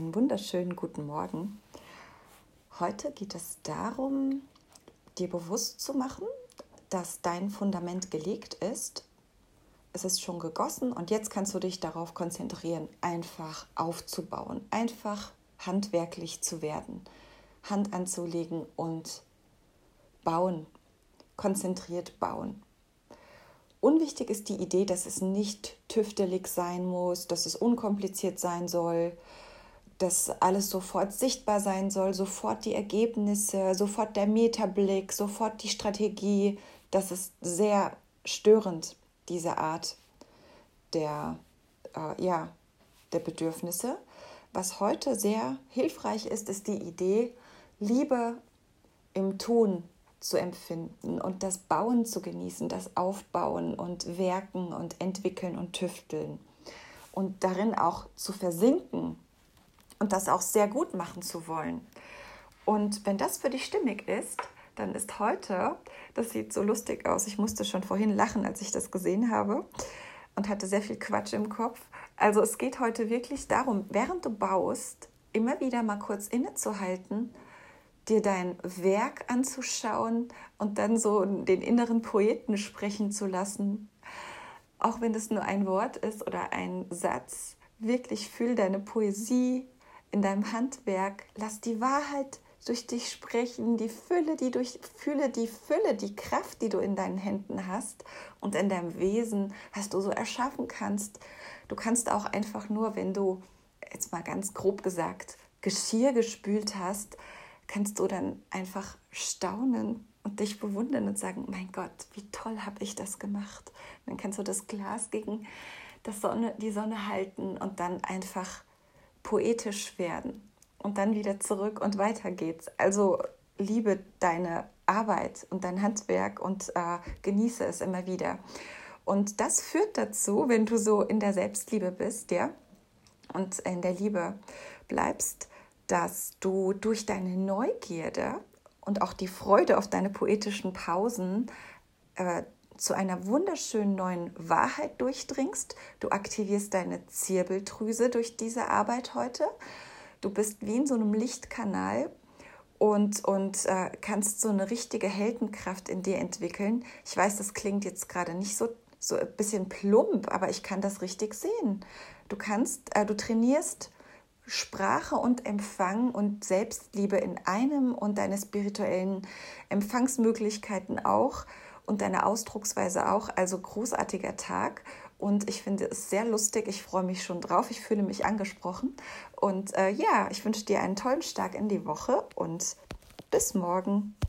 einen wunderschönen guten Morgen. Heute geht es darum, dir bewusst zu machen, dass dein Fundament gelegt ist. Es ist schon gegossen und jetzt kannst du dich darauf konzentrieren, einfach aufzubauen, einfach handwerklich zu werden, Hand anzulegen und bauen, konzentriert bauen. Unwichtig ist die Idee, dass es nicht tüftelig sein muss, dass es unkompliziert sein soll, dass alles sofort sichtbar sein soll, sofort die Ergebnisse, sofort der Metablick, sofort die Strategie. Das ist sehr störend, diese Art der, äh, ja, der Bedürfnisse. Was heute sehr hilfreich ist, ist die Idee, Liebe im Tun zu empfinden und das Bauen zu genießen, das Aufbauen und Werken und Entwickeln und Tüfteln und darin auch zu versinken und das auch sehr gut machen zu wollen. Und wenn das für dich stimmig ist, dann ist heute, das sieht so lustig aus, ich musste schon vorhin lachen, als ich das gesehen habe und hatte sehr viel Quatsch im Kopf. Also es geht heute wirklich darum, während du baust, immer wieder mal kurz innezuhalten dir dein Werk anzuschauen und dann so den inneren Poeten sprechen zu lassen. Auch wenn es nur ein Wort ist oder ein Satz, wirklich fühl deine Poesie in deinem Handwerk. Lass die Wahrheit durch dich sprechen, die Fülle, die durch fühle die Fülle, die Kraft, die du in deinen Händen hast und in deinem Wesen, was du so erschaffen kannst. Du kannst auch einfach nur, wenn du jetzt mal ganz grob gesagt Geschirr gespült hast, kannst du dann einfach staunen und dich bewundern und sagen, mein Gott, wie toll habe ich das gemacht. dann kannst du das Glas gegen das Sonne, die Sonne halten und dann einfach poetisch werden und dann wieder zurück und weiter geht's. Also liebe deine Arbeit und dein Handwerk und äh, genieße es immer wieder. Und das führt dazu, wenn du so in der Selbstliebe bist, ja, und in der Liebe bleibst, dass du durch deine Neugierde und auch die Freude auf deine poetischen Pausen äh, zu einer wunderschönen neuen Wahrheit durchdringst. Du aktivierst deine Zirbeldrüse durch diese Arbeit heute. Du bist wie in so einem Lichtkanal und, und äh, kannst so eine richtige Heldenkraft in dir entwickeln. Ich weiß, das klingt jetzt gerade nicht so, so ein bisschen plump, aber ich kann das richtig sehen. Du kannst, äh, du trainierst Sprache und Empfang und Selbstliebe in einem und deine spirituellen Empfangsmöglichkeiten auch und deine Ausdrucksweise auch. Also großartiger Tag und ich finde es sehr lustig. Ich freue mich schon drauf. Ich fühle mich angesprochen. Und äh, ja, ich wünsche dir einen tollen Start in die Woche und bis morgen.